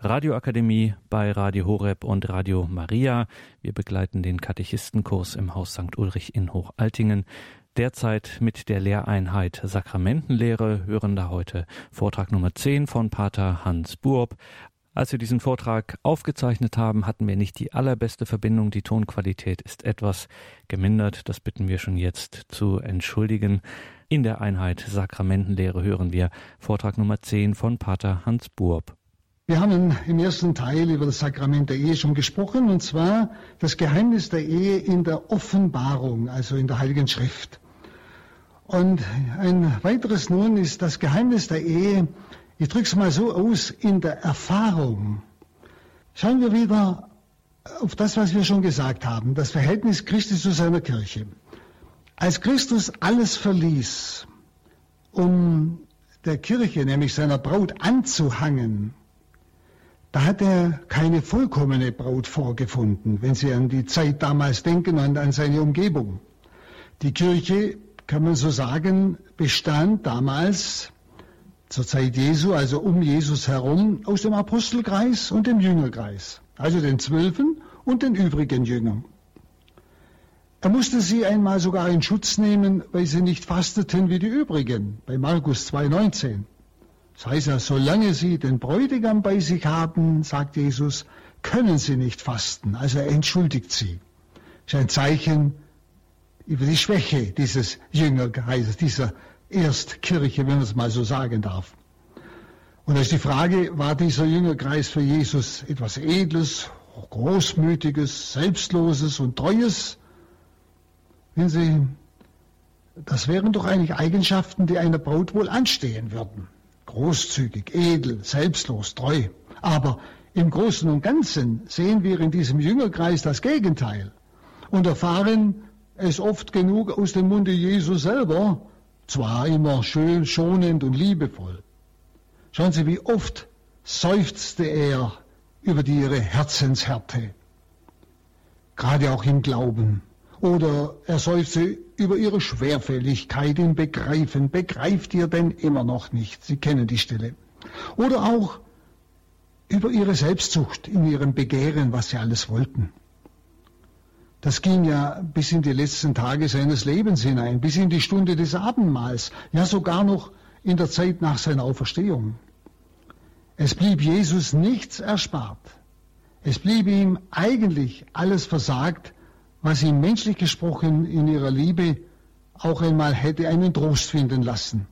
Radioakademie bei Radio Horeb und Radio Maria. Wir begleiten den Katechistenkurs im Haus St. Ulrich in Hochaltingen. Derzeit mit der Lehreinheit Sakramentenlehre hören da heute Vortrag Nummer 10 von Pater Hans Burb. Als wir diesen Vortrag aufgezeichnet haben, hatten wir nicht die allerbeste Verbindung. Die Tonqualität ist etwas gemindert. Das bitten wir schon jetzt zu entschuldigen. In der Einheit Sakramentenlehre hören wir Vortrag Nummer 10 von Pater Hans Burb. Wir haben im ersten Teil über das Sakrament der Ehe schon gesprochen, und zwar das Geheimnis der Ehe in der Offenbarung, also in der Heiligen Schrift. Und ein weiteres nun ist das Geheimnis der Ehe, ich drücke es mal so aus, in der Erfahrung. Schauen wir wieder auf das, was wir schon gesagt haben, das Verhältnis Christi zu seiner Kirche. Als Christus alles verließ, um der Kirche, nämlich seiner Braut, anzuhangen, da hat er keine vollkommene Braut vorgefunden, wenn Sie an die Zeit damals denken und an seine Umgebung. Die Kirche, kann man so sagen, bestand damals zur Zeit Jesu, also um Jesus herum, aus dem Apostelkreis und dem Jüngerkreis, also den Zwölfen und den übrigen Jüngern. Er musste sie einmal sogar in Schutz nehmen, weil sie nicht fasteten wie die übrigen, bei Markus 2,19. Das heißt ja, solange sie den Bräutigam bei sich haben, sagt Jesus, können sie nicht fasten. Also er entschuldigt sie. Das ist ein Zeichen über die Schwäche dieses Jüngerkreises, dieser Erstkirche, wenn man es mal so sagen darf. Und da ist die Frage, war dieser Jüngerkreis für Jesus etwas Edles, Großmütiges, Selbstloses und Treues? Wenn Sie, das wären doch eigentlich Eigenschaften, die einer Braut wohl anstehen würden großzügig, edel, selbstlos, treu. Aber im Großen und Ganzen sehen wir in diesem Jüngerkreis das Gegenteil und erfahren es oft genug aus dem Munde Jesu selber, zwar immer schön, schonend und liebevoll. Schauen Sie, wie oft seufzte er über die ihre Herzenshärte, gerade auch im Glauben. Oder er seufzte über ihre Schwerfälligkeit im Begreifen. Begreift ihr denn immer noch nicht? Sie kennen die Stelle. Oder auch über ihre Selbstsucht in ihrem Begehren, was sie alles wollten. Das ging ja bis in die letzten Tage seines Lebens hinein, bis in die Stunde des Abendmahls, ja sogar noch in der Zeit nach seiner Auferstehung. Es blieb Jesus nichts erspart. Es blieb ihm eigentlich alles versagt, was ihm menschlich gesprochen in ihrer Liebe auch einmal hätte einen Trost finden lassen.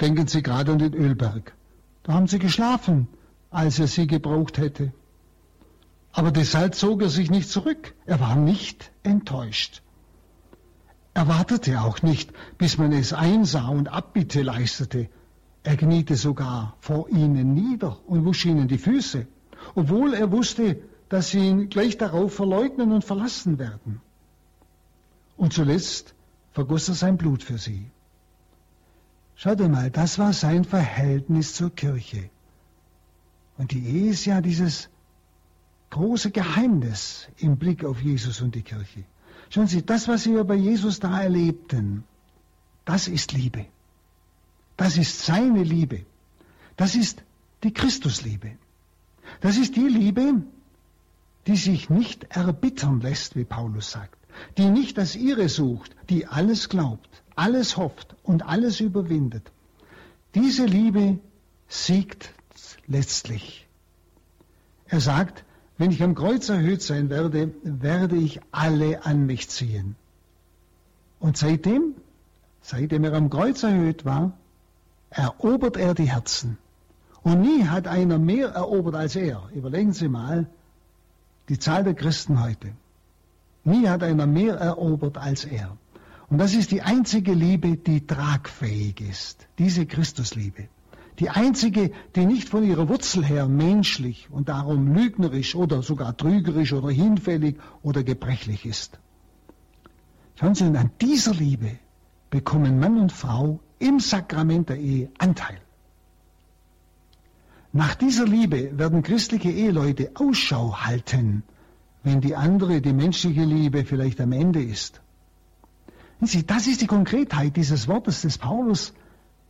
Denken Sie gerade an den Ölberg. Da haben sie geschlafen, als er sie gebraucht hätte. Aber deshalb zog er sich nicht zurück. Er war nicht enttäuscht. Er wartete auch nicht, bis man es einsah und Abbitte leistete. Er kniete sogar vor ihnen nieder und wusch ihnen die Füße, obwohl er wusste, dass sie ihn gleich darauf verleugnen und verlassen werden. Und zuletzt vergoss er sein Blut für sie. Schaut mal, das war sein Verhältnis zur Kirche. Und die Ehe ist ja dieses große Geheimnis im Blick auf Jesus und die Kirche. Schauen Sie, das, was wir bei Jesus da erlebten, das ist Liebe. Das ist seine Liebe. Das ist die Christusliebe. Das ist die Liebe, die sich nicht erbittern lässt, wie Paulus sagt, die nicht das ihre sucht, die alles glaubt, alles hofft und alles überwindet. Diese Liebe siegt letztlich. Er sagt, wenn ich am Kreuz erhöht sein werde, werde ich alle an mich ziehen. Und seitdem, seitdem er am Kreuz erhöht war, erobert er die Herzen. Und nie hat einer mehr erobert als er. Überlegen Sie mal, die Zahl der Christen heute. Nie hat einer mehr erobert als er. Und das ist die einzige Liebe, die tragfähig ist. Diese Christusliebe. Die einzige, die nicht von ihrer Wurzel her menschlich und darum lügnerisch oder sogar trügerisch oder hinfällig oder gebrechlich ist. Schauen Sie, an dieser Liebe bekommen Mann und Frau im Sakrament der Ehe Anteil. Nach dieser Liebe werden christliche Eheleute Ausschau halten, wenn die andere, die menschliche Liebe vielleicht am Ende ist. Das ist die Konkretheit dieses Wortes des Paulus.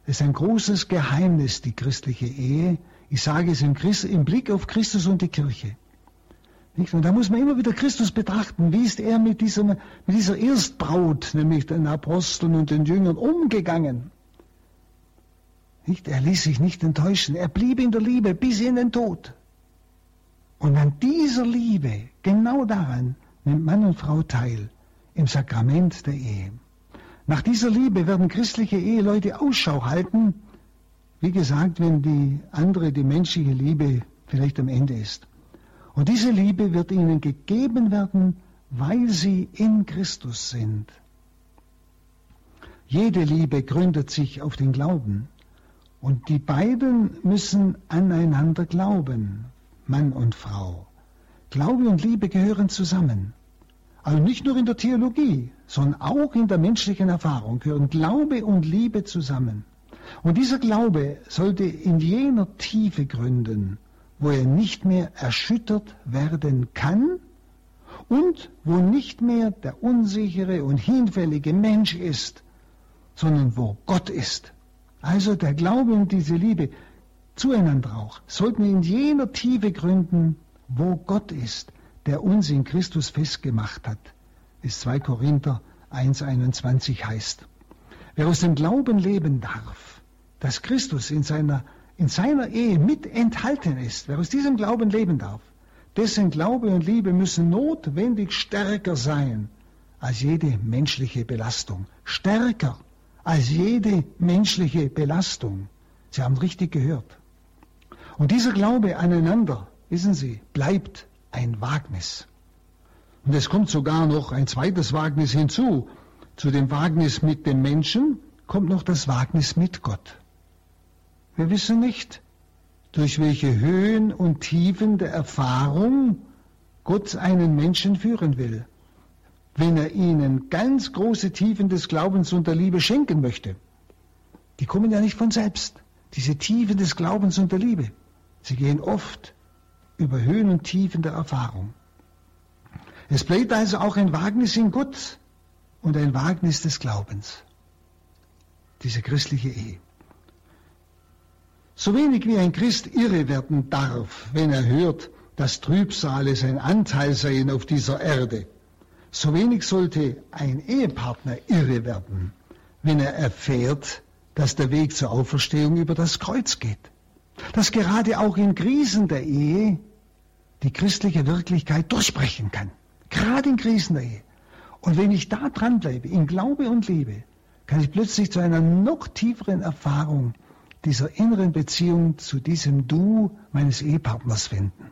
Es ist ein großes Geheimnis, die christliche Ehe Ich sage es im, Christ, im Blick auf Christus und die Kirche. Nicht? Und da muss man immer wieder Christus betrachten. Wie ist er mit, diesem, mit dieser Erstbraut, nämlich den Aposteln und den Jüngern, umgegangen? Nicht? Er ließ sich nicht enttäuschen. Er blieb in der Liebe bis in den Tod. Und an dieser Liebe, genau daran, nimmt Mann und Frau teil im Sakrament der Ehe. Nach dieser Liebe werden christliche Eheleute Ausschau halten, wie gesagt, wenn die andere, die menschliche Liebe vielleicht am Ende ist. Und diese Liebe wird ihnen gegeben werden, weil sie in Christus sind. Jede Liebe gründet sich auf den Glauben. Und die beiden müssen aneinander glauben, Mann und Frau. Glaube und Liebe gehören zusammen. Also nicht nur in der Theologie, sondern auch in der menschlichen Erfahrung gehören Glaube und Liebe zusammen. Und dieser Glaube sollte in jener Tiefe gründen, wo er nicht mehr erschüttert werden kann und wo nicht mehr der unsichere und hinfällige Mensch ist, sondern wo Gott ist. Also der Glaube und diese Liebe zueinander auch, sollten in jener Tiefe gründen, wo Gott ist, der uns in Christus festgemacht hat, es 2 Korinther 1.21 heißt. Wer aus dem Glauben leben darf, dass Christus in seiner, in seiner Ehe mit enthalten ist, wer aus diesem Glauben leben darf, dessen Glaube und Liebe müssen notwendig stärker sein als jede menschliche Belastung. Stärker als jede menschliche Belastung. Sie haben richtig gehört. Und dieser Glaube aneinander, wissen Sie, bleibt ein Wagnis. Und es kommt sogar noch ein zweites Wagnis hinzu. Zu dem Wagnis mit dem Menschen kommt noch das Wagnis mit Gott. Wir wissen nicht, durch welche Höhen und Tiefen der Erfahrung Gott einen Menschen führen will, wenn er ihnen ganz große Tiefen des Glaubens und der Liebe schenken möchte. Die kommen ja nicht von selbst, diese Tiefen des Glaubens und der Liebe. Sie gehen oft über Höhen und Tiefen der Erfahrung. Es bleibt also auch ein Wagnis in Gott und ein Wagnis des Glaubens. Diese christliche Ehe. So wenig wie ein Christ irre werden darf, wenn er hört, dass Trübsale sein Anteil seien auf dieser Erde, so wenig sollte ein Ehepartner irre werden, wenn er erfährt, dass der Weg zur Auferstehung über das Kreuz geht dass gerade auch in Krisen der Ehe die christliche Wirklichkeit durchbrechen kann. Gerade in Krisen der Ehe. Und wenn ich da dranbleibe, in Glaube und Liebe, kann ich plötzlich zu einer noch tieferen Erfahrung dieser inneren Beziehung zu diesem Du meines Ehepartners finden.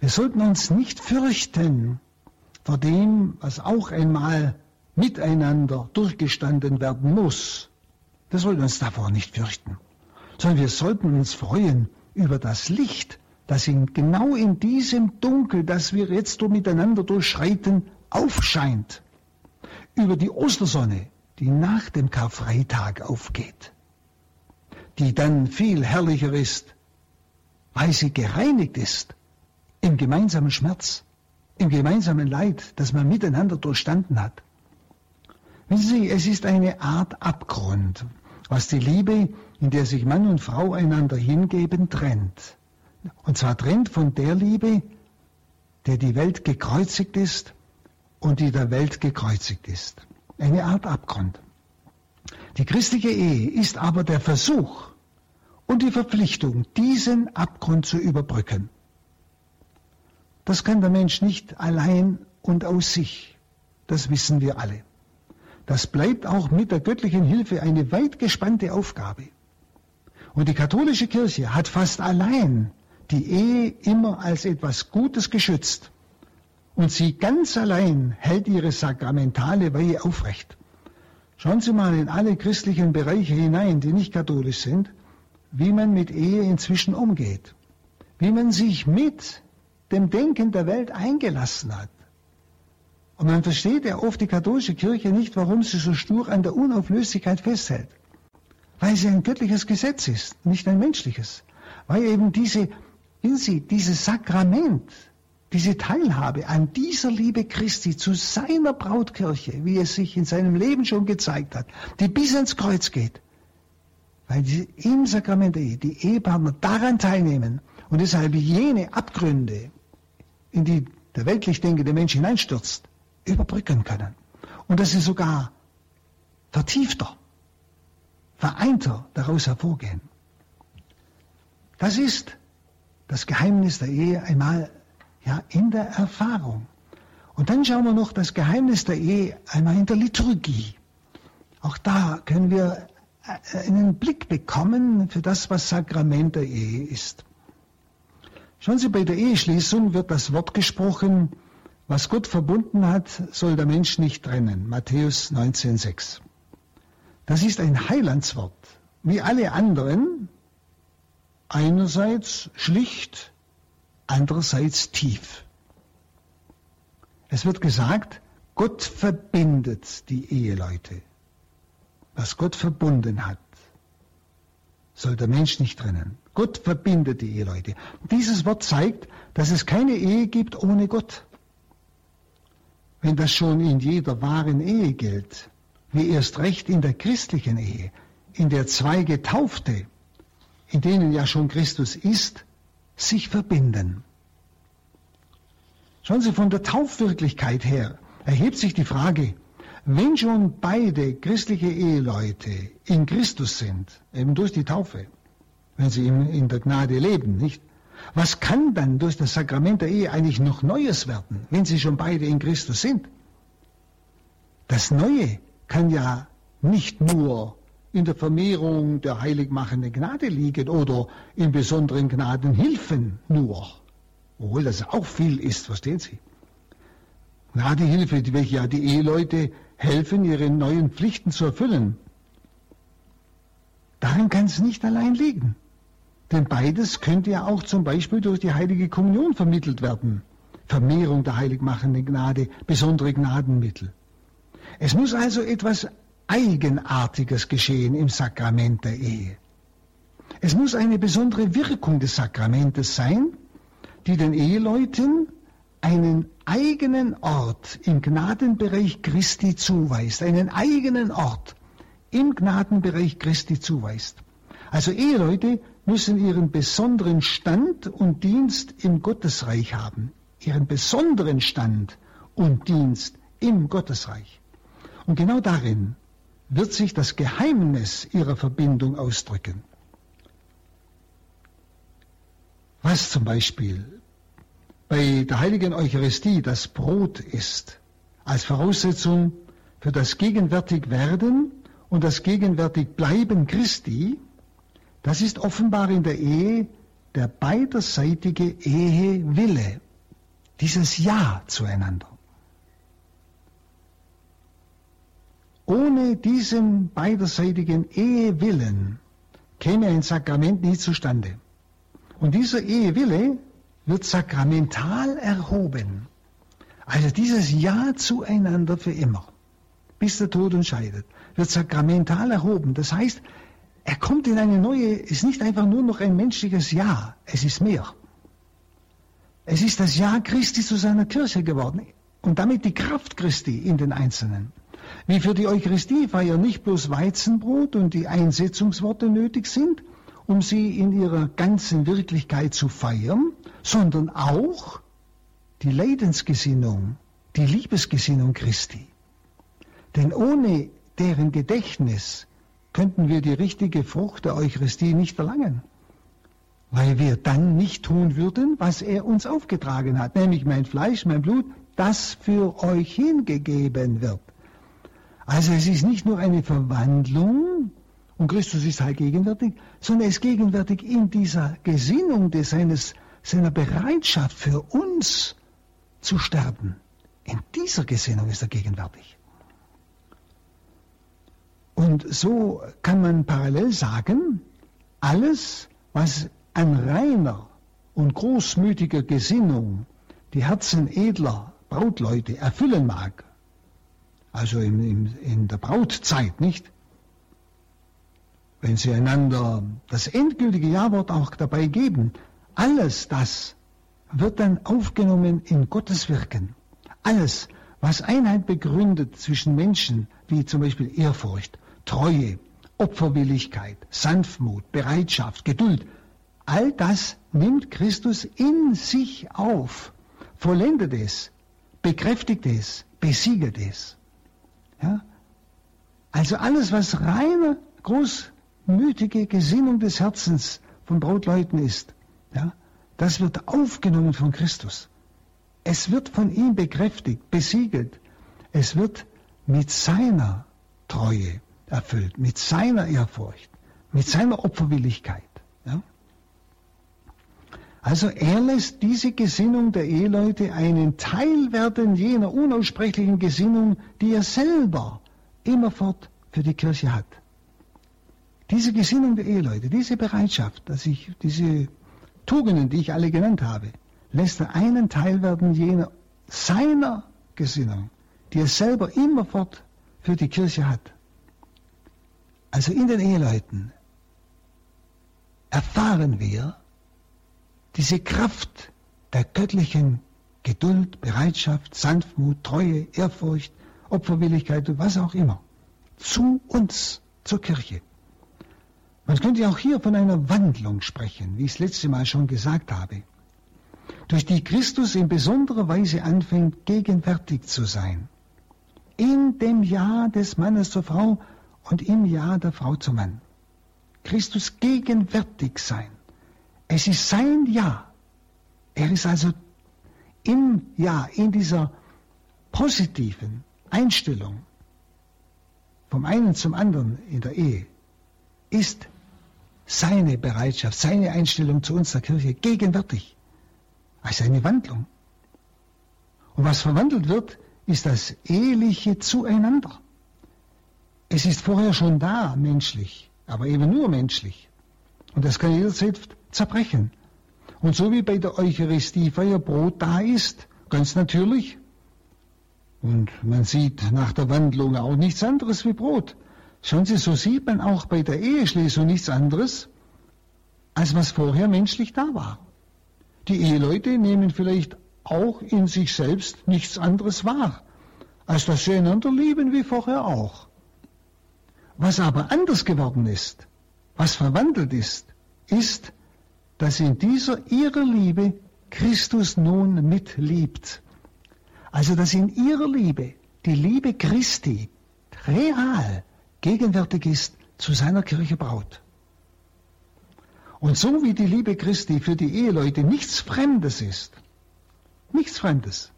Wir sollten uns nicht fürchten vor dem, was auch einmal miteinander durchgestanden werden muss. Wir sollten uns davor nicht fürchten sondern wir sollten uns freuen über das Licht, das in, genau in diesem Dunkel, das wir jetzt miteinander durchschreiten, aufscheint. Über die Ostersonne, die nach dem Karfreitag aufgeht, die dann viel herrlicher ist, weil sie gereinigt ist im gemeinsamen Schmerz, im gemeinsamen Leid, das man miteinander durchstanden hat. Wissen Sie, es ist eine Art Abgrund, was die Liebe in der sich Mann und Frau einander hingeben, trennt. Und zwar trennt von der Liebe, der die Welt gekreuzigt ist und die der Welt gekreuzigt ist. Eine Art Abgrund. Die christliche Ehe ist aber der Versuch und die Verpflichtung, diesen Abgrund zu überbrücken. Das kann der Mensch nicht allein und aus sich. Das wissen wir alle. Das bleibt auch mit der göttlichen Hilfe eine weit gespannte Aufgabe. Und die katholische Kirche hat fast allein die Ehe immer als etwas Gutes geschützt. Und sie ganz allein hält ihre sakramentale Weihe aufrecht. Schauen Sie mal in alle christlichen Bereiche hinein, die nicht katholisch sind, wie man mit Ehe inzwischen umgeht. Wie man sich mit dem Denken der Welt eingelassen hat. Und man versteht ja oft die katholische Kirche nicht, warum sie so stur an der Unauflöslichkeit festhält weil sie ein göttliches Gesetz ist, nicht ein menschliches. Weil eben diese, Sie, dieses Sakrament, diese Teilhabe an dieser Liebe Christi zu seiner Brautkirche, wie es sich in seinem Leben schon gezeigt hat, die bis ins Kreuz geht, weil die, im Sakrament die Ehepartner daran teilnehmen und deshalb jene Abgründe, in die der weltlich denkende Mensch hineinstürzt, überbrücken können. Und dass sie sogar vertiefter, vereinter daraus hervorgehen. Das ist das Geheimnis der Ehe einmal ja, in der Erfahrung. Und dann schauen wir noch das Geheimnis der Ehe einmal in der Liturgie. Auch da können wir einen Blick bekommen für das, was Sakrament der Ehe ist. Schauen Sie, bei der Eheschließung wird das Wort gesprochen, was Gott verbunden hat, soll der Mensch nicht trennen. Matthäus 19,6. Das ist ein Heilandswort, wie alle anderen, einerseits schlicht, andererseits tief. Es wird gesagt, Gott verbindet die Eheleute. Was Gott verbunden hat, soll der Mensch nicht trennen. Gott verbindet die Eheleute. Dieses Wort zeigt, dass es keine Ehe gibt ohne Gott. Wenn das schon in jeder wahren Ehe gilt, wie erst recht in der christlichen Ehe, in der zwei Getaufte, in denen ja schon Christus ist, sich verbinden. Schauen Sie, von der Taufwirklichkeit her erhebt sich die Frage, wenn schon beide christliche Eheleute in Christus sind, eben durch die Taufe, wenn sie in der Gnade leben, nicht? Was kann dann durch das Sakrament der Ehe eigentlich noch Neues werden, wenn sie schon beide in Christus sind? Das Neue kann ja nicht nur in der Vermehrung der heiligmachenden Gnade liegen oder in besonderen Gnadenhilfen nur. Obwohl das auch viel ist, verstehen Sie? Gnadehilfe, welche ja die Eheleute helfen, ihre neuen Pflichten zu erfüllen. Darin kann es nicht allein liegen. Denn beides könnte ja auch zum Beispiel durch die heilige Kommunion vermittelt werden. Vermehrung der heiligmachenden Gnade, besondere Gnadenmittel. Es muss also etwas Eigenartiges geschehen im Sakrament der Ehe. Es muss eine besondere Wirkung des Sakramentes sein, die den Eheleuten einen eigenen Ort im Gnadenbereich Christi zuweist, einen eigenen Ort im Gnadenbereich Christi zuweist. Also Eheleute müssen ihren besonderen Stand und Dienst im Gottesreich haben, ihren besonderen Stand und Dienst im Gottesreich. Und genau darin wird sich das Geheimnis ihrer Verbindung ausdrücken. Was zum Beispiel bei der heiligen Eucharistie das Brot ist, als Voraussetzung für das gegenwärtig Werden und das gegenwärtig Bleiben Christi, das ist offenbar in der Ehe der beiderseitige Ehewille, dieses Ja zueinander. Ohne diesen beiderseitigen Ehewillen käme ein Sakrament nie zustande. Und dieser Ehewille wird sakramental erhoben. Also dieses Ja zueinander für immer, bis der Tod uns scheidet, wird sakramental erhoben. Das heißt, er kommt in eine neue, ist nicht einfach nur noch ein menschliches Ja, es ist mehr. Es ist das Ja Christi zu seiner Kirche geworden und damit die Kraft Christi in den Einzelnen. Wie für die Eucharistiefeier nicht bloß Weizenbrot und die Einsetzungsworte nötig sind, um sie in ihrer ganzen Wirklichkeit zu feiern, sondern auch die Leidensgesinnung, die Liebesgesinnung Christi. Denn ohne deren Gedächtnis könnten wir die richtige Frucht der Eucharistie nicht erlangen, weil wir dann nicht tun würden, was er uns aufgetragen hat, nämlich mein Fleisch, mein Blut, das für euch hingegeben wird. Also es ist nicht nur eine Verwandlung, und Christus ist halt gegenwärtig, sondern er ist gegenwärtig in dieser Gesinnung des seines seiner Bereitschaft für uns zu sterben. In dieser Gesinnung ist er gegenwärtig. Und so kann man parallel sagen, alles, was an reiner und großmütiger Gesinnung die Herzen edler Brautleute erfüllen mag, also in, in, in der Brautzeit, nicht? Wenn sie einander das endgültige Ja-Wort auch dabei geben, alles das wird dann aufgenommen in Gottes Wirken. Alles, was Einheit begründet zwischen Menschen, wie zum Beispiel Ehrfurcht, Treue, Opferwilligkeit, Sanftmut, Bereitschaft, Geduld. All das nimmt Christus in sich auf, vollendet es, bekräftigt es, besiegt es. Ja? Also alles, was reine, großmütige Gesinnung des Herzens von Brautleuten ist, ja, das wird aufgenommen von Christus. Es wird von ihm bekräftigt, besiegelt. Es wird mit seiner Treue erfüllt, mit seiner Ehrfurcht, mit seiner Opferwilligkeit. Ja? Also er lässt diese Gesinnung der Eheleute einen Teil werden jener unaussprechlichen Gesinnung, die er selber immerfort für die Kirche hat. Diese Gesinnung der Eheleute, diese Bereitschaft, dass ich diese Tugenden, die ich alle genannt habe, lässt er einen Teil werden jener seiner Gesinnung, die er selber immerfort für die Kirche hat. Also in den Eheleuten erfahren wir diese Kraft der göttlichen Geduld, Bereitschaft, Sanftmut, Treue, Ehrfurcht, Opferwilligkeit und was auch immer zu uns, zur Kirche. Man könnte auch hier von einer Wandlung sprechen, wie ich es letzte Mal schon gesagt habe, durch die Christus in besonderer Weise anfängt, gegenwärtig zu sein. In dem Ja des Mannes zur Frau und im Ja der Frau zum Mann. Christus gegenwärtig sein. Es ist sein Ja. Er ist also im Ja, in dieser positiven Einstellung vom einen zum anderen in der Ehe ist seine Bereitschaft, seine Einstellung zu uns der Kirche gegenwärtig. Also eine Wandlung. Und was verwandelt wird, ist das eheliche Zueinander. Es ist vorher schon da, menschlich, aber eben nur menschlich. Und das kann jederzeit zerbrechen. Und so wie bei der Eucharistiefeier Brot da ist, ganz natürlich, und man sieht nach der Wandlung auch nichts anderes wie Brot. Schauen Sie, so sieht man auch bei der Eheschließung nichts anderes, als was vorher menschlich da war. Die Eheleute nehmen vielleicht auch in sich selbst nichts anderes wahr, als dass sie einander lieben wie vorher auch. Was aber anders geworden ist, was verwandelt ist, ist, dass in dieser ihrer Liebe Christus nun mitliebt. Also dass in ihrer Liebe die Liebe Christi real gegenwärtig ist zu seiner Kirche Braut. Und so wie die Liebe Christi für die Eheleute nichts Fremdes ist, nichts Fremdes,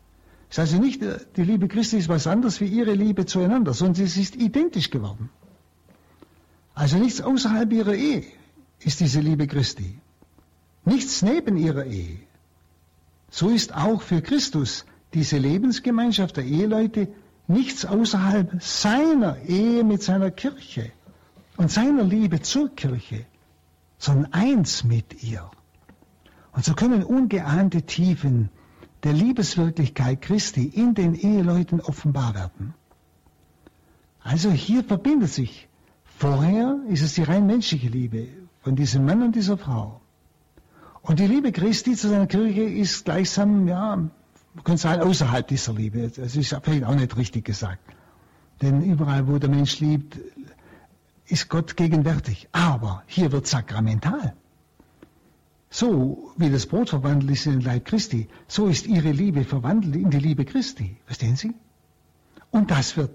ist also nicht, äh, die Liebe Christi ist was anderes wie ihre Liebe zueinander, sondern sie ist identisch geworden. Also nichts außerhalb ihrer Ehe ist diese Liebe Christi. Nichts neben ihrer Ehe. So ist auch für Christus diese Lebensgemeinschaft der Eheleute nichts außerhalb seiner Ehe mit seiner Kirche und seiner Liebe zur Kirche, sondern eins mit ihr. Und so können ungeahnte Tiefen der Liebeswirklichkeit Christi in den Eheleuten offenbar werden. Also hier verbindet sich. Vorher ist es die rein menschliche Liebe von diesem Mann und dieser Frau. Und die Liebe Christi zu seiner Kirche ist gleichsam, ja, man könnte sagen, außerhalb dieser Liebe. Das ist vielleicht auch nicht richtig gesagt. Denn überall, wo der Mensch liebt, ist Gott gegenwärtig. Aber hier wird sakramental. So wie das Brot verwandelt ist in den Leib Christi, so ist ihre Liebe verwandelt in die Liebe Christi. Verstehen Sie? Und das wird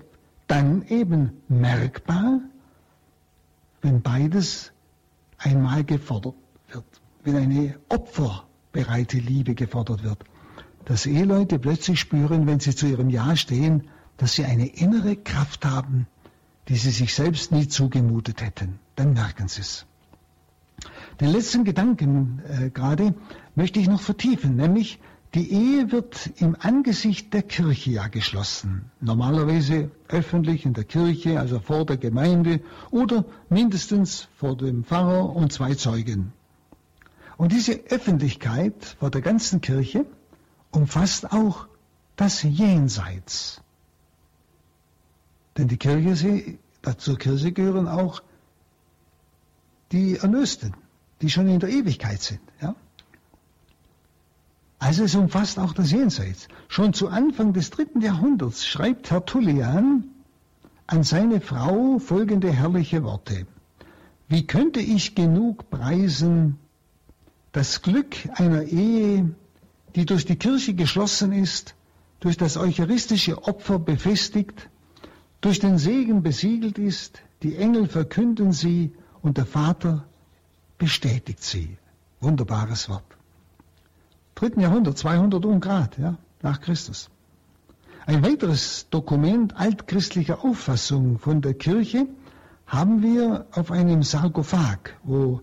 dann eben merkbar, wenn beides einmal gefordert wird, wenn eine opferbereite Liebe gefordert wird dass Eheleute plötzlich spüren, wenn sie zu ihrem Ja stehen, dass sie eine innere Kraft haben, die sie sich selbst nie zugemutet hätten. Dann merken sie es. Den letzten Gedanken äh, gerade möchte ich noch vertiefen, nämlich die Ehe wird im Angesicht der Kirche ja geschlossen. Normalerweise öffentlich in der Kirche, also vor der Gemeinde oder mindestens vor dem Pfarrer und zwei Zeugen. Und diese Öffentlichkeit vor der ganzen Kirche umfasst auch das Jenseits. Denn die Kirche, zur Kirche gehören auch die Erlösten, die schon in der Ewigkeit sind. Ja? Also es umfasst auch das Jenseits. Schon zu Anfang des dritten Jahrhunderts schreibt Tertullian an seine Frau folgende herrliche Worte. Wie könnte ich genug preisen das Glück einer Ehe, die durch die Kirche geschlossen ist, durch das eucharistische Opfer befestigt, durch den Segen besiegelt ist, die Engel verkünden sie und der Vater bestätigt sie. Wunderbares Wort. Dritten Jahrhundert, 200 Ungrad, ja, nach Christus. Ein weiteres Dokument altchristlicher Auffassung von der Kirche haben wir auf einem Sarkophag, wo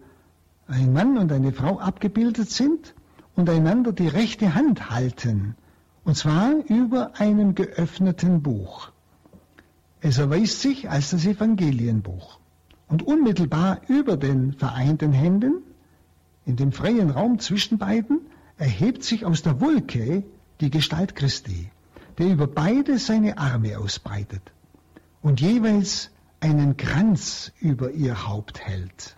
ein Mann und eine Frau abgebildet sind und einander die rechte Hand halten, und zwar über einem geöffneten Buch. Es erweist sich als das Evangelienbuch. Und unmittelbar über den vereinten Händen, in dem freien Raum zwischen beiden, erhebt sich aus der Wolke die Gestalt Christi, der über beide seine Arme ausbreitet und jeweils einen Kranz über ihr Haupt hält.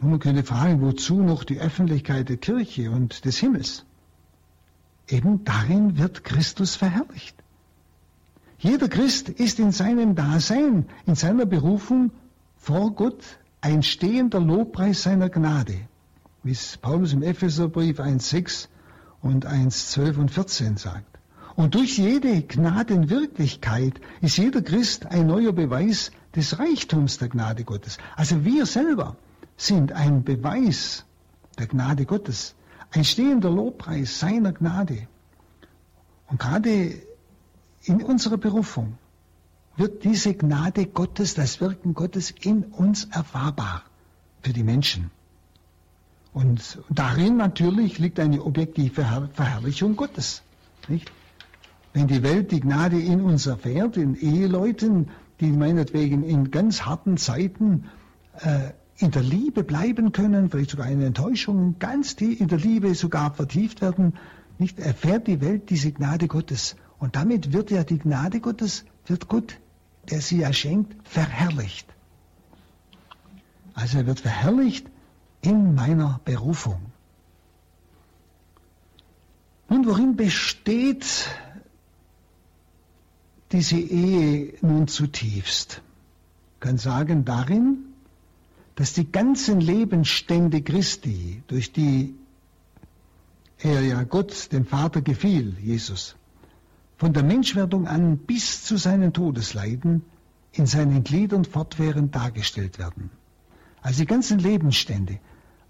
Nun, man könnte fragen, wozu noch die Öffentlichkeit der Kirche und des Himmels? Eben darin wird Christus verherrlicht. Jeder Christ ist in seinem Dasein, in seiner Berufung vor Gott ein stehender Lobpreis seiner Gnade, wie es Paulus im Epheserbrief 1,6 und 1,12 und 14 sagt. Und durch jede Gnadenwirklichkeit ist jeder Christ ein neuer Beweis des Reichtums der Gnade Gottes. Also wir selber sind ein Beweis der Gnade Gottes, ein stehender Lobpreis seiner Gnade. Und gerade in unserer Berufung wird diese Gnade Gottes, das Wirken Gottes in uns erfahrbar für die Menschen. Und darin natürlich liegt eine objektive Verherrlichung Gottes. Nicht? Wenn die Welt die Gnade in uns erfährt, in Eheleuten, die meinetwegen in ganz harten Zeiten äh, in der Liebe bleiben können, vielleicht sogar in Enttäuschung, ganz die in der Liebe sogar vertieft werden, nicht erfährt die Welt diese Gnade Gottes. Und damit wird ja die Gnade Gottes, wird Gott, der sie ja schenkt, verherrlicht. Also er wird verherrlicht in meiner Berufung. Nun, worin besteht diese Ehe nun zutiefst? Ich kann sagen, darin, dass die ganzen Lebensstände Christi, durch die er ja Gott, dem Vater, gefiel, Jesus, von der Menschwerdung an bis zu seinen Todesleiden in seinen Gliedern fortwährend dargestellt werden. Also die ganzen Lebensstände,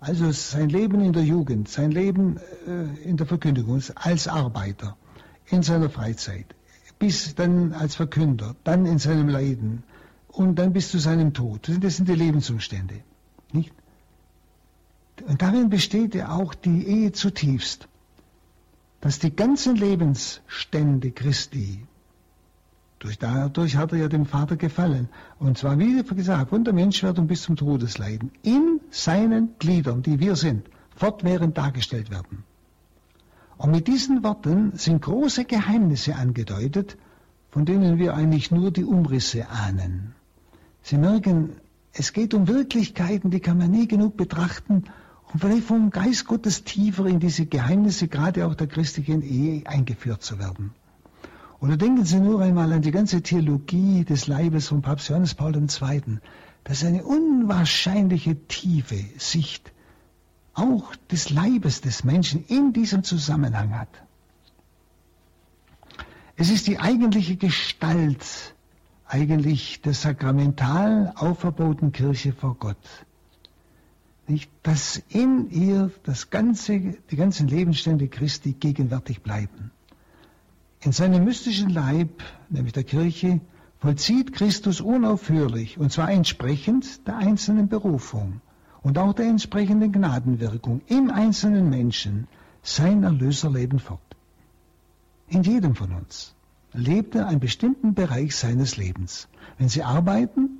also sein Leben in der Jugend, sein Leben äh, in der Verkündigung als Arbeiter, in seiner Freizeit, bis dann als Verkünder, dann in seinem Leiden, und dann bis zu seinem Tod. Das sind die Lebensumstände. Nicht? Und darin besteht ja auch die Ehe zutiefst, dass die ganzen Lebensstände Christi, durch dadurch hat er ja dem Vater gefallen, und zwar, wie gesagt, von der Menschwerdung bis zum Todesleiden, in seinen Gliedern, die wir sind, fortwährend dargestellt werden. Und mit diesen Worten sind große Geheimnisse angedeutet, von denen wir eigentlich nur die Umrisse ahnen. Sie merken, es geht um Wirklichkeiten, die kann man nie genug betrachten und vielleicht vom Geist Gottes tiefer in diese Geheimnisse, gerade auch der christlichen Ehe, eingeführt zu werden. Oder denken Sie nur einmal an die ganze Theologie des Leibes von Papst Johannes Paul II. Das ist eine unwahrscheinliche tiefe Sicht auch des Leibes des Menschen in diesem Zusammenhang hat. Es ist die eigentliche Gestalt eigentlich der sakramental auferbauten Kirche vor Gott. Nicht, dass in ihr das ganze, die ganzen Lebensstände Christi gegenwärtig bleiben. In seinem mystischen Leib, nämlich der Kirche, vollzieht Christus unaufhörlich, und zwar entsprechend der einzelnen Berufung und auch der entsprechenden Gnadenwirkung im einzelnen Menschen sein Erlöserleben fort. In jedem von uns lebt er einen bestimmten Bereich seines Lebens. Wenn Sie arbeiten,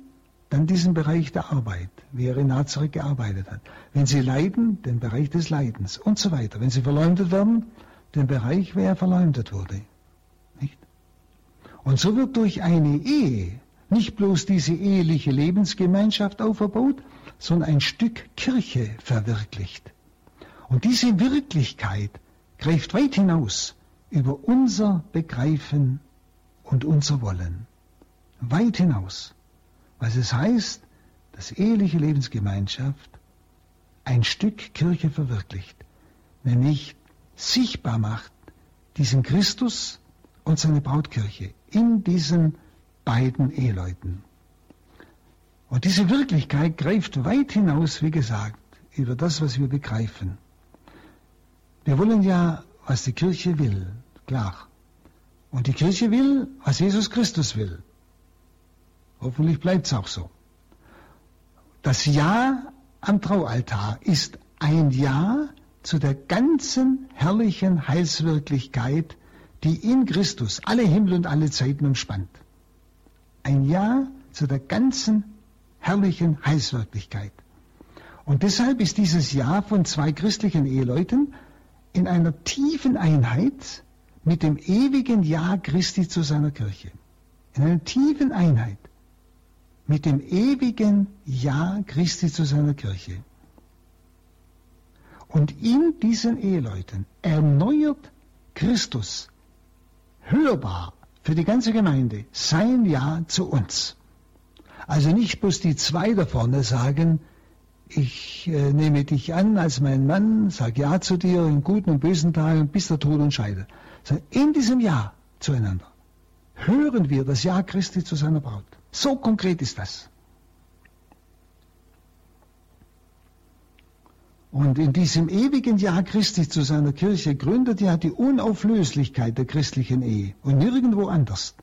dann diesen Bereich der Arbeit, wie er in Nazareth gearbeitet hat. Wenn Sie leiden, den Bereich des Leidens und so weiter. Wenn Sie verleumdet werden, den Bereich, wer verleumdet wurde. Nicht? Und so wird durch eine Ehe nicht bloß diese eheliche Lebensgemeinschaft auferbaut, sondern ein Stück Kirche verwirklicht. Und diese Wirklichkeit greift weit hinaus über unser Begreifen und unser Wollen. Weit hinaus. was es heißt, dass eheliche Lebensgemeinschaft ein Stück Kirche verwirklicht, nämlich sichtbar macht diesen Christus und seine Brautkirche in diesen beiden Eheleuten. Und diese Wirklichkeit greift weit hinaus, wie gesagt, über das, was wir begreifen. Wir wollen ja, was die Kirche will, klar. Und die Kirche will, was Jesus Christus will. Hoffentlich bleibt es auch so. Das Ja am Traualtar ist ein Ja zu der ganzen herrlichen Heilswirklichkeit, die in Christus alle Himmel und alle Zeiten umspannt. Ein Ja zu der ganzen herrlichen Heilswirklichkeit. Und deshalb ist dieses Ja von zwei christlichen Eheleuten in einer tiefen Einheit mit dem ewigen Ja Christi zu seiner Kirche. In einer tiefen Einheit mit dem ewigen Ja Christi zu seiner Kirche. Und in diesen Eheleuten erneuert Christus hörbar für die ganze Gemeinde sein Ja zu uns. Also nicht bloß die zwei da vorne sagen, ich äh, nehme dich an als mein Mann, sag Ja zu dir in guten und bösen Tagen, bis der Tod uns scheidet. Sondern in diesem Ja zueinander hören wir das Ja Christi zu seiner Braut. So konkret ist das. Und in diesem ewigen Ja Christi zu seiner Kirche gründet ja die Unauflöslichkeit der christlichen Ehe und nirgendwo anders.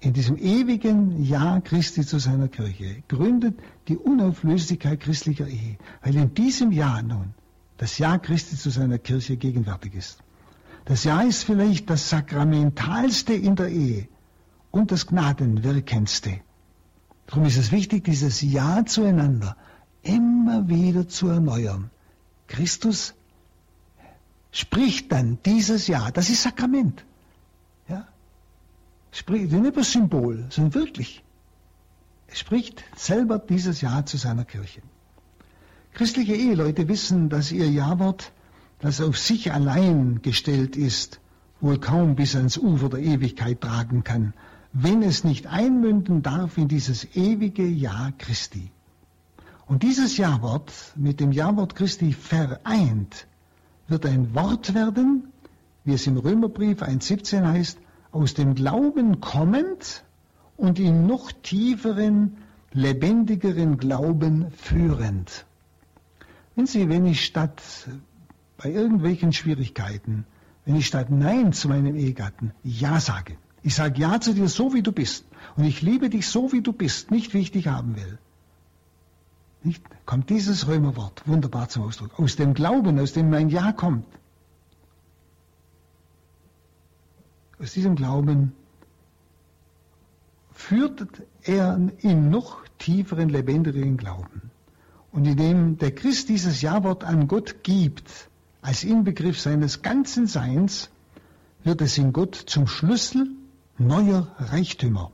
In diesem ewigen Ja Christi zu seiner Kirche gründet die Unauflöslichkeit christlicher Ehe, weil in diesem Ja nun das Ja Christi zu seiner Kirche gegenwärtig ist. Das Ja ist vielleicht das sakramentalste in der Ehe, und das Gnadenwirkendste. Darum ist es wichtig, dieses Ja zueinander immer wieder zu erneuern. Christus spricht dann dieses Ja, das ist Sakrament. Ja? Spricht nicht nur Symbol, sondern wirklich. Er spricht selber dieses Ja zu seiner Kirche. Christliche Eheleute wissen, dass ihr Ja-Wort, das auf sich allein gestellt ist, wohl kaum bis ans Ufer der Ewigkeit tragen kann, wenn es nicht einmünden darf in dieses ewige Ja Christi. Und dieses Ja-Wort mit dem Ja-Wort Christi vereint, wird ein Wort werden, wie es im Römerbrief 1.17 heißt, aus dem Glauben kommend und in noch tieferen, lebendigeren Glauben führend. Wenn Sie, wenn ich statt bei irgendwelchen Schwierigkeiten, wenn ich statt Nein zu meinem Ehegatten Ja sage, ich sage Ja zu dir so, wie du bist. Und ich liebe dich so, wie du bist, nicht wie ich dich haben will. Nicht? Kommt dieses Römerwort wunderbar zum Ausdruck. Aus dem Glauben, aus dem mein Ja kommt. Aus diesem Glauben führt er in noch tieferen, lebendigeren Glauben. Und indem der Christ dieses Ja-Wort an Gott gibt, als Inbegriff seines ganzen Seins, wird es in Gott zum Schlüssel neuer Reichtümer.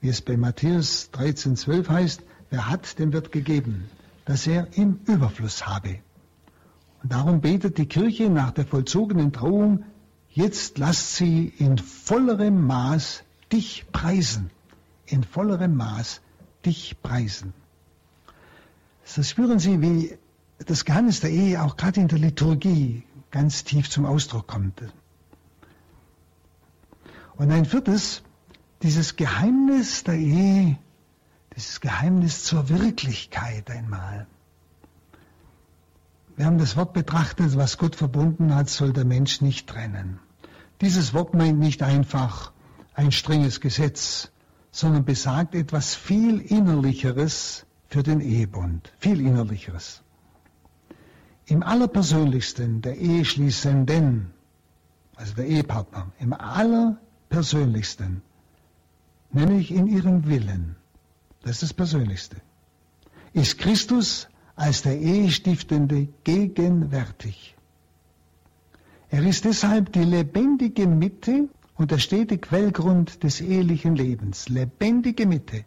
Wie es bei Matthäus 13,12 heißt, wer hat, dem wird gegeben, dass er im Überfluss habe. Und darum betet die Kirche nach der vollzogenen Trauung, jetzt lasst sie in vollerem Maß dich preisen. In vollerem Maß dich preisen. So spüren Sie, wie das Geheimnis der Ehe auch gerade in der Liturgie ganz tief zum Ausdruck kommt. Und ein viertes, dieses Geheimnis der Ehe, dieses Geheimnis zur Wirklichkeit einmal. Wir haben das Wort betrachtet, was Gott verbunden hat, soll der Mensch nicht trennen. Dieses Wort meint nicht einfach ein strenges Gesetz, sondern besagt etwas viel Innerlicheres für den Ehebund, viel Innerlicheres. Im Allerpersönlichsten der Eheschließenden, also der Ehepartner, im aller Persönlichsten, nämlich in ihrem Willen, das ist das Persönlichste, ist Christus als der Ehestiftende gegenwärtig. Er ist deshalb die lebendige Mitte und der stete Quellgrund des ehelichen Lebens. Lebendige Mitte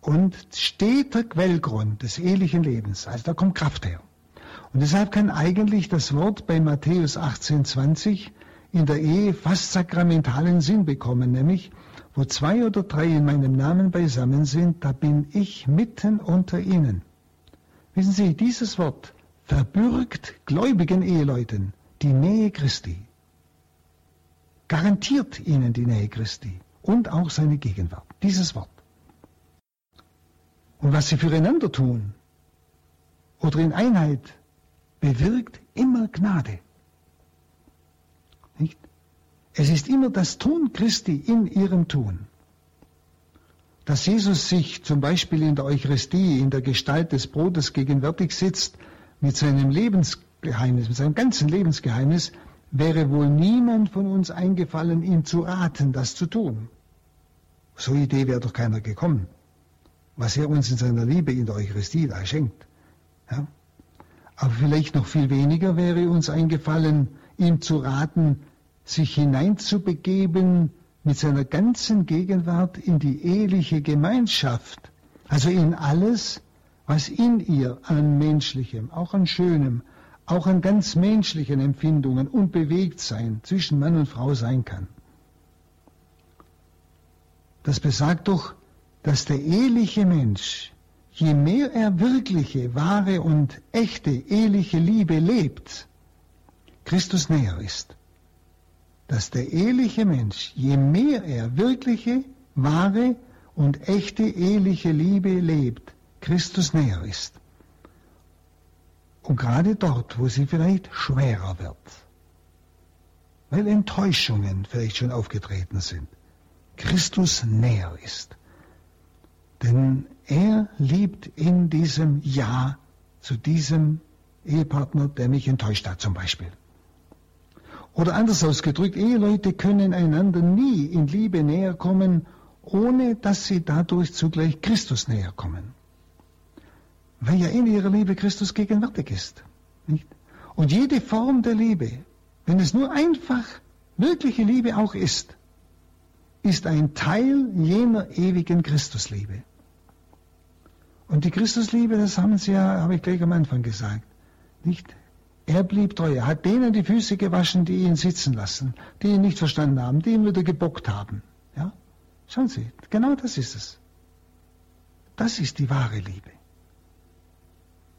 und steter Quellgrund des ehelichen Lebens. Also da kommt Kraft her. Und deshalb kann eigentlich das Wort bei Matthäus 18,20 in der Ehe fast sakramentalen Sinn bekommen, nämlich wo zwei oder drei in meinem Namen beisammen sind, da bin ich mitten unter ihnen. Wissen Sie, dieses Wort verbürgt gläubigen Eheleuten die Nähe Christi, garantiert ihnen die Nähe Christi und auch seine Gegenwart. Dieses Wort. Und was sie füreinander tun oder in Einheit bewirkt immer Gnade. Nicht? Es ist immer das Tun Christi in ihrem Tun. Dass Jesus sich zum Beispiel in der Eucharistie, in der Gestalt des Brotes gegenwärtig sitzt, mit seinem Lebensgeheimnis, mit seinem ganzen Lebensgeheimnis, wäre wohl niemand von uns eingefallen, ihm zu raten, das zu tun. So Idee wäre doch keiner gekommen, was er uns in seiner Liebe in der Eucharistie da schenkt. Ja? Aber vielleicht noch viel weniger wäre uns eingefallen, ihm zu raten, sich hineinzubegeben mit seiner ganzen Gegenwart in die eheliche Gemeinschaft, also in alles, was in ihr an Menschlichem, auch an Schönem, auch an ganz menschlichen Empfindungen und Bewegtsein zwischen Mann und Frau sein kann. Das besagt doch, dass der eheliche Mensch, je mehr er wirkliche, wahre und echte eheliche Liebe lebt, Christus näher ist dass der eheliche Mensch, je mehr er wirkliche, wahre und echte eheliche Liebe lebt, Christus näher ist. Und gerade dort, wo sie vielleicht schwerer wird, weil Enttäuschungen vielleicht schon aufgetreten sind, Christus näher ist. Denn er liebt in diesem Ja zu diesem Ehepartner, der mich enttäuscht hat zum Beispiel. Oder anders ausgedrückt, Eheleute können einander nie in Liebe näher kommen, ohne dass sie dadurch zugleich Christus näher kommen. Weil ja in ihrer Liebe Christus gegenwärtig ist. Nicht? Und jede Form der Liebe, wenn es nur einfach wirkliche Liebe auch ist, ist ein Teil jener ewigen Christusliebe. Und die Christusliebe, das haben Sie ja, habe ich gleich am Anfang gesagt, nicht? Er blieb treu. Er hat denen die Füße gewaschen, die ihn sitzen lassen, die ihn nicht verstanden haben, die ihn wieder gebockt haben. Ja? Schauen Sie, genau das ist es. Das ist die wahre Liebe.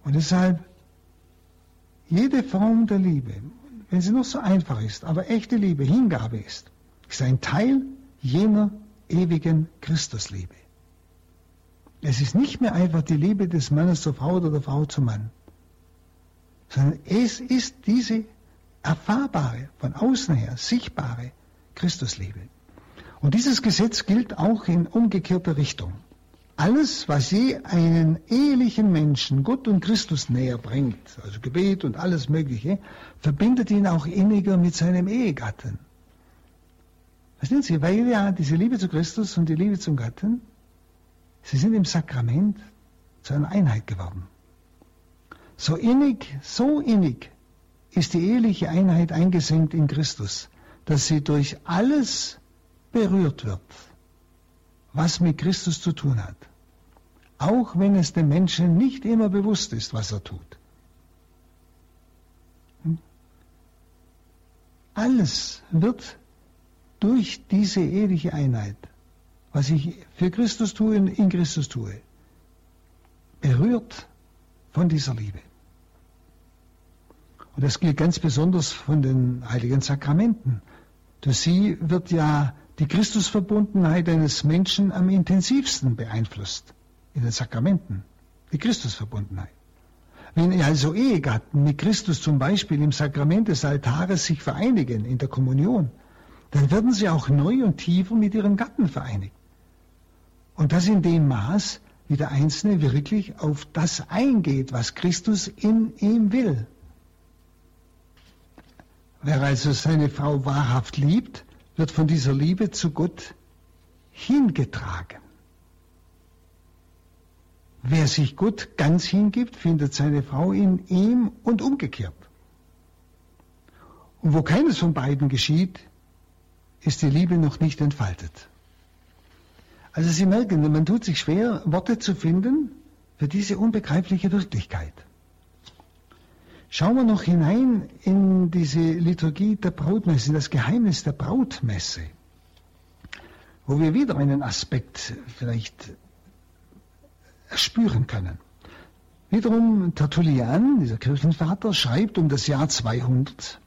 Und deshalb, jede Form der Liebe, wenn sie noch so einfach ist, aber echte Liebe, Hingabe ist, ist ein Teil jener ewigen Christusliebe. Es ist nicht mehr einfach die Liebe des Mannes zur Frau oder der Frau zum Mann sondern es ist diese erfahrbare, von außen her sichtbare Christusliebe. Und dieses Gesetz gilt auch in umgekehrter Richtung. Alles, was je einen ehelichen Menschen Gott und Christus näher bringt, also Gebet und alles Mögliche, verbindet ihn auch inniger mit seinem Ehegatten. Verstehen Sie, weil ja diese Liebe zu Christus und die Liebe zum Gatten, sie sind im Sakrament zu einer Einheit geworden. So innig, so innig ist die eheliche Einheit eingesenkt in Christus, dass sie durch alles berührt wird, was mit Christus zu tun hat. Auch wenn es dem Menschen nicht immer bewusst ist, was er tut. Hm? Alles wird durch diese eheliche Einheit, was ich für Christus tue und in Christus tue, berührt von dieser Liebe. Und das gilt ganz besonders von den heiligen Sakramenten. Durch sie wird ja die Christusverbundenheit eines Menschen am intensivsten beeinflusst in den Sakramenten. Die Christusverbundenheit. Wenn also Ehegatten mit Christus zum Beispiel im Sakrament des Altares sich vereinigen in der Kommunion, dann werden sie auch neu und tiefer mit ihrem Gatten vereinigt. Und das in dem Maß, wie der Einzelne wirklich auf das eingeht, was Christus in ihm will. Wer also seine Frau wahrhaft liebt, wird von dieser Liebe zu Gott hingetragen. Wer sich Gott ganz hingibt, findet seine Frau in ihm und umgekehrt. Und wo keines von beiden geschieht, ist die Liebe noch nicht entfaltet. Also Sie merken, man tut sich schwer, Worte zu finden für diese unbegreifliche Wirklichkeit. Schauen wir noch hinein in diese Liturgie der Brautmesse, in das Geheimnis der Brautmesse. wo wir wieder einen Aspekt vielleicht spüren können. Wiederum Tertullian, dieser Kirchenvater, schreibt um das Jahr 200,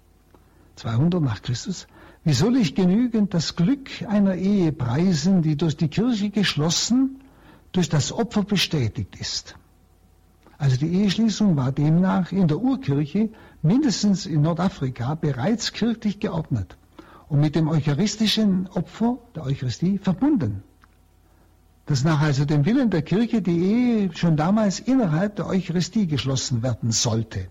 200 nach Christus, wie soll ich genügend das Glück einer Ehe preisen, die durch die Kirche geschlossen, durch das Opfer bestätigt ist? Also die Eheschließung war demnach in der Urkirche, mindestens in Nordafrika, bereits kirchlich geordnet und mit dem eucharistischen Opfer der Eucharistie verbunden. Dass nach also dem Willen der Kirche die Ehe schon damals innerhalb der Eucharistie geschlossen werden sollte.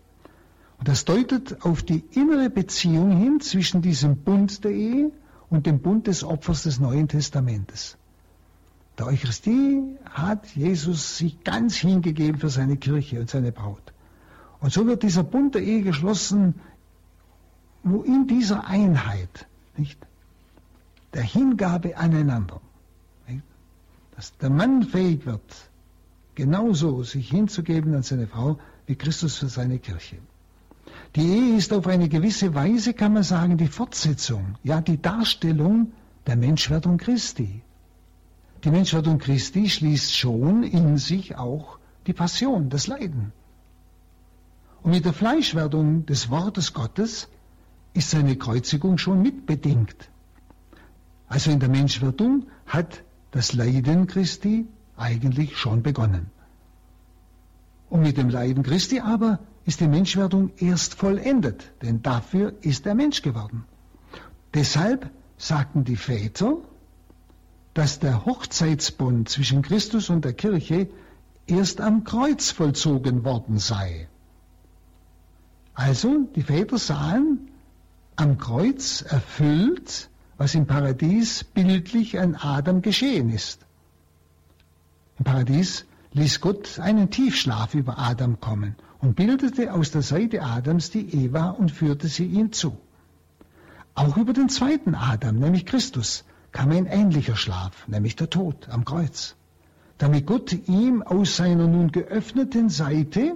Und das deutet auf die innere Beziehung hin zwischen diesem Bund der Ehe und dem Bund des Opfers des Neuen Testamentes. Der Eucharistie hat Jesus sich ganz hingegeben für seine Kirche und seine Braut. Und so wird dieser Bund der Ehe geschlossen, wo in dieser Einheit, nicht, der Hingabe aneinander, nicht, dass der Mann fähig wird, genauso sich hinzugeben an seine Frau, wie Christus für seine Kirche. Die Ehe ist auf eine gewisse Weise, kann man sagen, die Fortsetzung, ja die Darstellung der Menschwerdung Christi. Die Menschwerdung Christi schließt schon in sich auch die Passion, das Leiden. Und mit der Fleischwerdung des Wortes Gottes ist seine Kreuzigung schon mitbedingt. Also in der Menschwerdung hat das Leiden Christi eigentlich schon begonnen. Und mit dem Leiden Christi aber ist die Menschwerdung erst vollendet, denn dafür ist er Mensch geworden. Deshalb sagten die Väter, dass der Hochzeitsbund zwischen Christus und der Kirche erst am Kreuz vollzogen worden sei. Also die Väter sahen am Kreuz erfüllt, was im Paradies bildlich an Adam geschehen ist. Im Paradies ließ Gott einen Tiefschlaf über Adam kommen und bildete aus der Seite Adams die Eva und führte sie ihm zu. Auch über den zweiten Adam, nämlich Christus, kam ein ähnlicher Schlaf, nämlich der Tod am Kreuz, damit Gott ihm aus seiner nun geöffneten Seite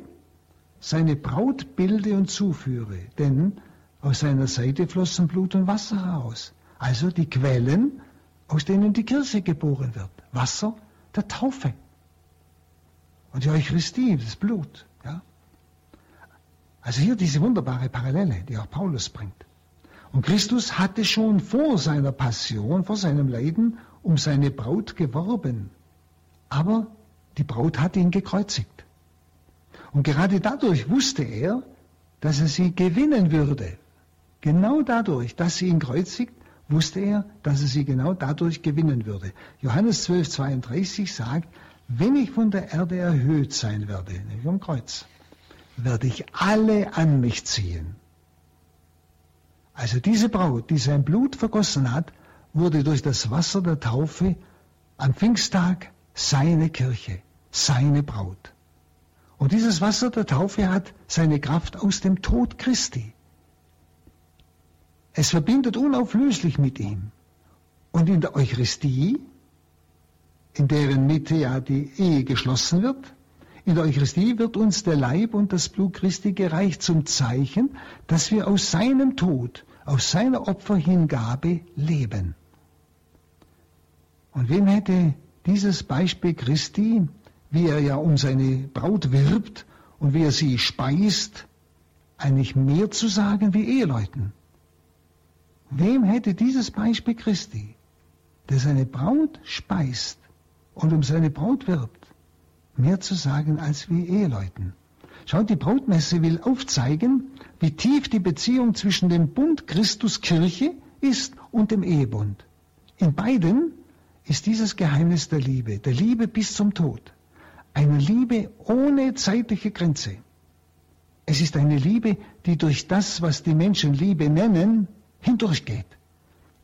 seine Braut bilde und zuführe, denn aus seiner Seite flossen Blut und Wasser heraus, also die Quellen, aus denen die Kirche geboren wird, Wasser der Taufe. Und die Eucharistie, das Blut. Also hier diese wunderbare Parallele, die auch Paulus bringt. Und Christus hatte schon vor seiner Passion, vor seinem Leiden um seine Braut geworben. Aber die Braut hatte ihn gekreuzigt. Und gerade dadurch wusste er, dass er sie gewinnen würde. Genau dadurch, dass sie ihn kreuzigt, wusste er, dass er sie genau dadurch gewinnen würde. Johannes 12, 32 sagt, wenn ich von der Erde erhöht sein werde, nämlich am Kreuz, werde ich alle an mich ziehen. Also diese Braut, die sein Blut vergossen hat, wurde durch das Wasser der Taufe am Pfingsttag seine Kirche, seine Braut. Und dieses Wasser der Taufe hat seine Kraft aus dem Tod Christi. Es verbindet unauflöslich mit ihm. Und in der Eucharistie, in deren Mitte ja die Ehe geschlossen wird, in der Eucharistie wird uns der Leib und das Blut Christi gereicht zum Zeichen, dass wir aus seinem Tod aus seiner Opferhingabe leben. Und wem hätte dieses Beispiel Christi, wie er ja um seine Braut wirbt und wie er sie speist, eigentlich mehr zu sagen wie Eheleuten? Wem hätte dieses Beispiel Christi, der seine Braut speist und um seine Braut wirbt, mehr zu sagen als wie Eheleuten? Schaut, die Brautmesse will aufzeigen, wie tief die Beziehung zwischen dem Bund Christus Kirche ist und dem Ehebund. In beiden ist dieses Geheimnis der Liebe, der Liebe bis zum Tod. Eine Liebe ohne zeitliche Grenze. Es ist eine Liebe, die durch das, was die Menschen Liebe nennen, hindurchgeht.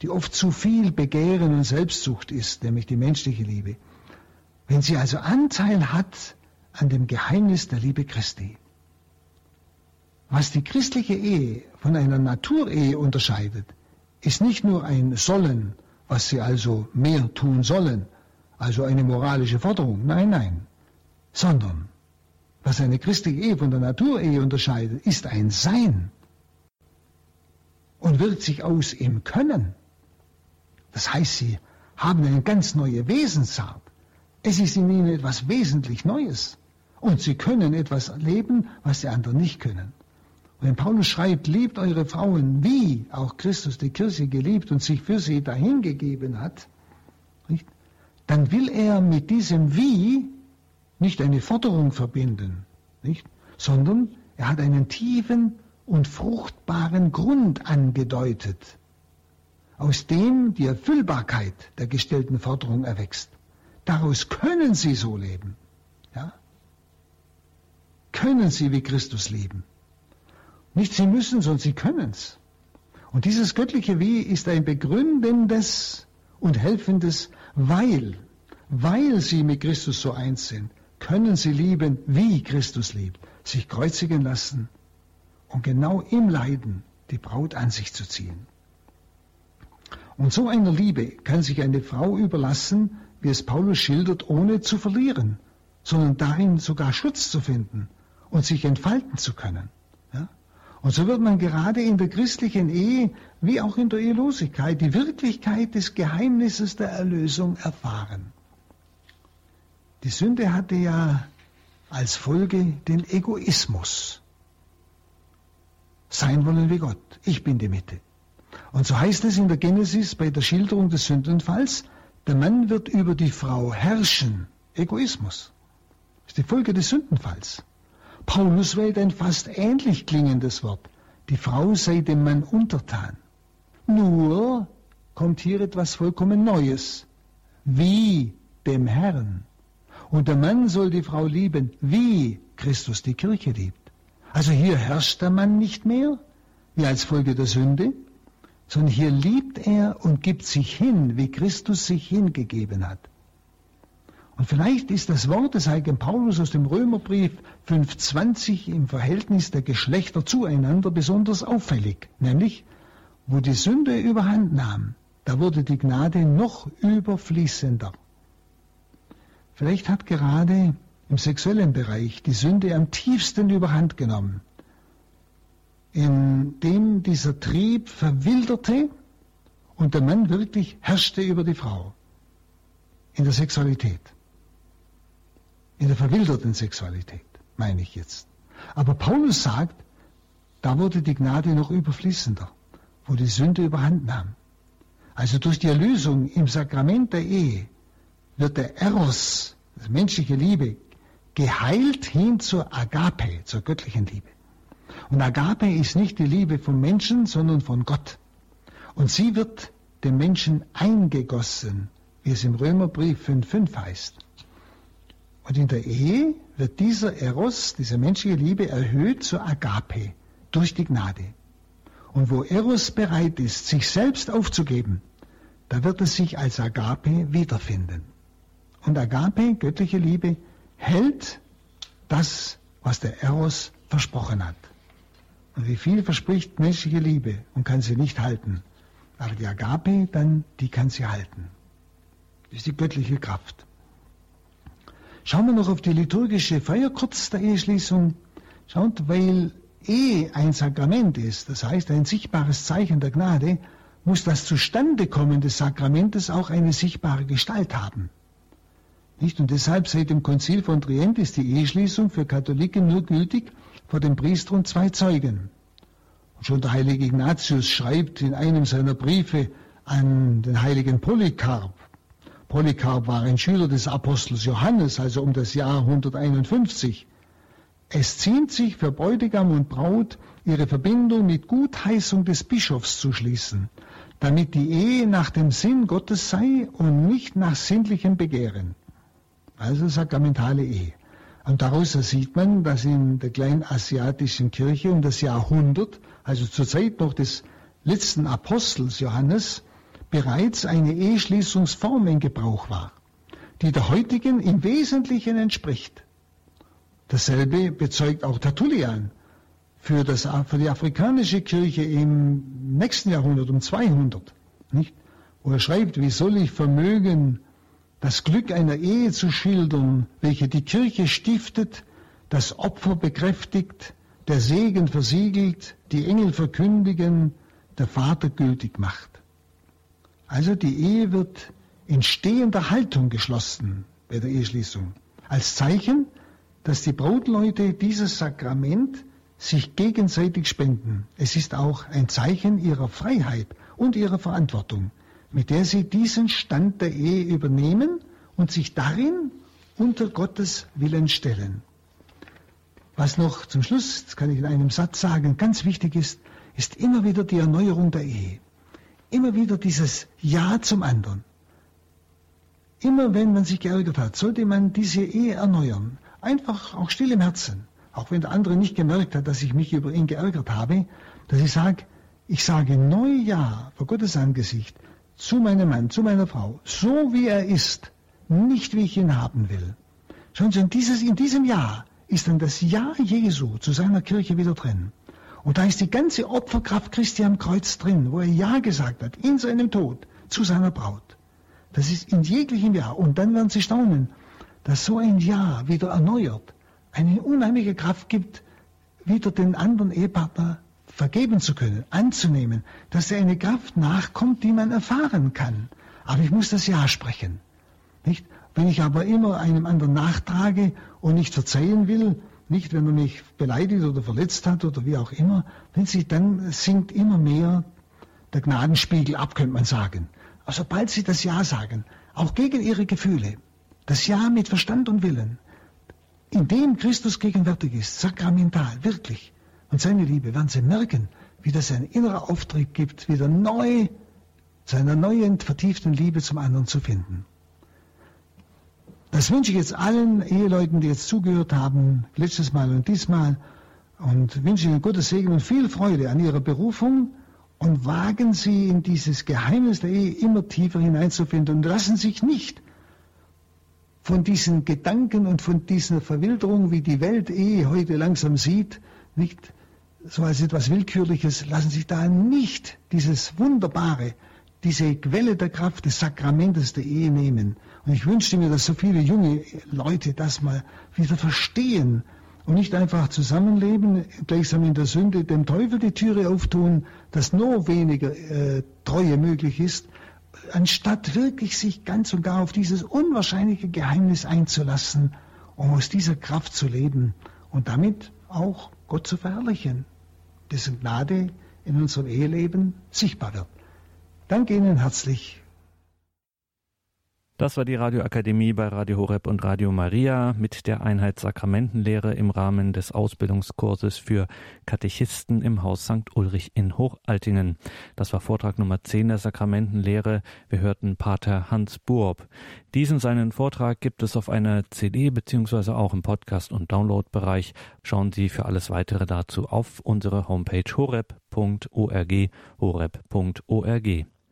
Die oft zu viel Begehren und Selbstsucht ist, nämlich die menschliche Liebe. Wenn sie also Anteil hat an dem Geheimnis der Liebe Christi. Was die christliche Ehe von einer Naturehe unterscheidet, ist nicht nur ein Sollen, was sie also mehr tun sollen, also eine moralische Forderung, nein, nein, sondern was eine christliche Ehe von der Naturehe unterscheidet, ist ein Sein und wirkt sich aus im Können. Das heißt, sie haben eine ganz neue Wesensart. Es ist in ihnen etwas wesentlich Neues. Und sie können etwas leben, was die anderen nicht können. Wenn Paulus schreibt, liebt eure Frauen, wie auch Christus die Kirche geliebt und sich für sie dahingegeben hat, nicht? dann will er mit diesem Wie nicht eine Forderung verbinden, nicht? sondern er hat einen tiefen und fruchtbaren Grund angedeutet, aus dem die Erfüllbarkeit der gestellten Forderung erwächst. Daraus können sie so leben. Ja? Können sie wie Christus leben. Nicht sie müssen, sondern sie können es. Und dieses göttliche Wie ist ein begründendes und helfendes Weil. Weil sie mit Christus so eins sind, können sie lieben, wie Christus liebt, sich kreuzigen lassen und genau im Leiden die Braut an sich zu ziehen. Und so einer Liebe kann sich eine Frau überlassen, wie es Paulus schildert, ohne zu verlieren, sondern darin sogar Schutz zu finden und sich entfalten zu können. Ja? Und so wird man gerade in der christlichen Ehe wie auch in der Ehelosigkeit die Wirklichkeit des Geheimnisses der Erlösung erfahren. Die Sünde hatte ja als Folge den Egoismus. Sein wollen wie Gott. Ich bin die Mitte. Und so heißt es in der Genesis bei der Schilderung des Sündenfalls, der Mann wird über die Frau herrschen. Egoismus. Das ist die Folge des Sündenfalls. Paulus wählt ein fast ähnlich klingendes Wort. Die Frau sei dem Mann untertan. Nur kommt hier etwas vollkommen Neues. Wie dem Herrn. Und der Mann soll die Frau lieben, wie Christus die Kirche liebt. Also hier herrscht der Mann nicht mehr, wie als Folge der Sünde, sondern hier liebt er und gibt sich hin, wie Christus sich hingegeben hat. Und vielleicht ist das Wort des heiligen Paulus aus dem Römerbrief 5.20 im Verhältnis der Geschlechter zueinander besonders auffällig, nämlich wo die Sünde überhand nahm, da wurde die Gnade noch überfließender. Vielleicht hat gerade im sexuellen Bereich die Sünde am tiefsten überhand genommen, in dem dieser Trieb verwilderte und der Mann wirklich herrschte über die Frau in der Sexualität, in der verwilderten Sexualität, meine ich jetzt. Aber Paulus sagt, da wurde die Gnade noch überfließender, wo die Sünde überhand nahm. Also durch die Erlösung im Sakrament der Ehe wird der Eros, das menschliche Liebe, geheilt hin zur Agape, zur göttlichen Liebe. Und Agape ist nicht die Liebe vom Menschen, sondern von Gott. Und sie wird dem Menschen eingegossen, wie es im Römerbrief 5.5 heißt. Und in der Ehe wird dieser Eros, diese menschliche Liebe, erhöht zur Agape durch die Gnade. Und wo Eros bereit ist, sich selbst aufzugeben, da wird es sich als Agape wiederfinden. Und Agape, göttliche Liebe, hält das, was der Eros versprochen hat. Und wie viel verspricht menschliche Liebe und kann sie nicht halten. Aber die Agape, dann, die kann sie halten. Das ist die göttliche Kraft. Schauen wir noch auf die liturgische Feier kurz der Eheschließung. Schaut, weil Ehe ein Sakrament ist, das heißt ein sichtbares Zeichen der Gnade, muss das Zustandekommen des Sakramentes auch eine sichtbare Gestalt haben. Nicht? Und deshalb seit dem Konzil von Trient ist die Eheschließung für Katholiken nur gültig vor dem Priester und zwei Zeugen. Und schon der heilige Ignatius schreibt in einem seiner Briefe an den heiligen Polycarp. Polycarp war ein Schüler des Apostels Johannes, also um das Jahr 151. Es ziemt sich für Bräutigam und Braut, ihre Verbindung mit Gutheißung des Bischofs zu schließen, damit die Ehe nach dem Sinn Gottes sei und nicht nach sinnlichem Begehren also sakramentale Ehe. Und daraus sieht man, dass in der kleinasiatischen Kirche um das Jahrhundert, also zur Zeit noch des letzten Apostels Johannes, bereits eine Eheschließungsform in Gebrauch war, die der heutigen im Wesentlichen entspricht. Dasselbe bezeugt auch Tertullian für, das, für die afrikanische Kirche im nächsten Jahrhundert, um 200, nicht? wo er schreibt, wie soll ich vermögen, das Glück einer Ehe zu schildern, welche die Kirche stiftet, das Opfer bekräftigt, der Segen versiegelt, die Engel verkündigen, der Vater gültig macht. Also die Ehe wird in stehender Haltung geschlossen bei der Eheschließung. Als Zeichen, dass die Brautleute dieses Sakrament sich gegenseitig spenden. Es ist auch ein Zeichen ihrer Freiheit und ihrer Verantwortung, mit der sie diesen Stand der Ehe übernehmen und sich darin unter Gottes Willen stellen. Was noch zum Schluss, das kann ich in einem Satz sagen, ganz wichtig ist, ist immer wieder die Erneuerung der Ehe. Immer wieder dieses Ja zum anderen. Immer wenn man sich geärgert hat, sollte man diese Ehe erneuern. Einfach auch still im Herzen. Auch wenn der andere nicht gemerkt hat, dass ich mich über ihn geärgert habe, dass ich sage, ich sage neu Ja vor Gottes Angesicht zu meinem Mann, zu meiner Frau, so wie er ist, nicht wie ich ihn haben will. Schauen Sie, in, dieses, in diesem Jahr ist dann das Ja Jesu zu seiner Kirche wieder drin. Und da ist die ganze Opferkraft Christi am Kreuz drin, wo er Ja gesagt hat, in seinem Tod, zu seiner Braut. Das ist in jeglichem Jahr. Und dann werden Sie staunen, dass so ein Jahr wieder erneuert eine unheimliche Kraft gibt, wieder den anderen Ehepartner vergeben zu können, anzunehmen, dass er eine Kraft nachkommt, die man erfahren kann. Aber ich muss das Ja sprechen. Nicht? Wenn ich aber immer einem anderen nachtrage und nicht verzeihen will, nicht wenn er mich beleidigt oder verletzt hat oder wie auch immer, dann sinkt immer mehr der Gnadenspiegel ab, könnte man sagen. Aber sobald sie das Ja sagen, auch gegen ihre Gefühle, das Ja mit Verstand und Willen, in dem Christus gegenwärtig ist, sakramental, wirklich, und seine Liebe, werden Sie merken, wie das ein innerer Auftrieb gibt, wieder neu, seiner neuen, vertieften Liebe zum anderen zu finden. Das wünsche ich jetzt allen Eheleuten, die jetzt zugehört haben, letztes Mal und diesmal, und wünsche Ihnen Gottes Segen und viel Freude an Ihrer Berufung und wagen Sie in dieses Geheimnis der Ehe immer tiefer hineinzufinden und lassen sich nicht von diesen Gedanken und von dieser Verwilderung, wie die Welt eh heute langsam sieht, nicht so als etwas Willkürliches, lassen sich da nicht dieses Wunderbare, diese Quelle der Kraft des Sakramentes der Ehe nehmen. Und ich wünschte mir, dass so viele junge Leute das mal wieder verstehen und nicht einfach zusammenleben, gleichsam in der Sünde dem Teufel die Türe auftun, dass nur weniger äh, Treue möglich ist, anstatt wirklich sich ganz und gar auf dieses unwahrscheinliche Geheimnis einzulassen, um aus dieser Kraft zu leben und damit auch Gott zu verherrlichen, dessen Gnade in unserem Eheleben sichtbar wird. Danke Ihnen herzlich das war die Radioakademie bei Radio Horeb und Radio Maria mit der Einheit Sakramentenlehre im Rahmen des Ausbildungskurses für Katechisten im Haus St. Ulrich in Hochaltingen. Das war Vortrag Nummer 10 der Sakramentenlehre. Wir hörten Pater Hans Buob. Diesen seinen Vortrag gibt es auf einer CD beziehungsweise auch im Podcast- und Downloadbereich. Schauen Sie für alles weitere dazu auf unsere Homepage horeb.org horeb.org.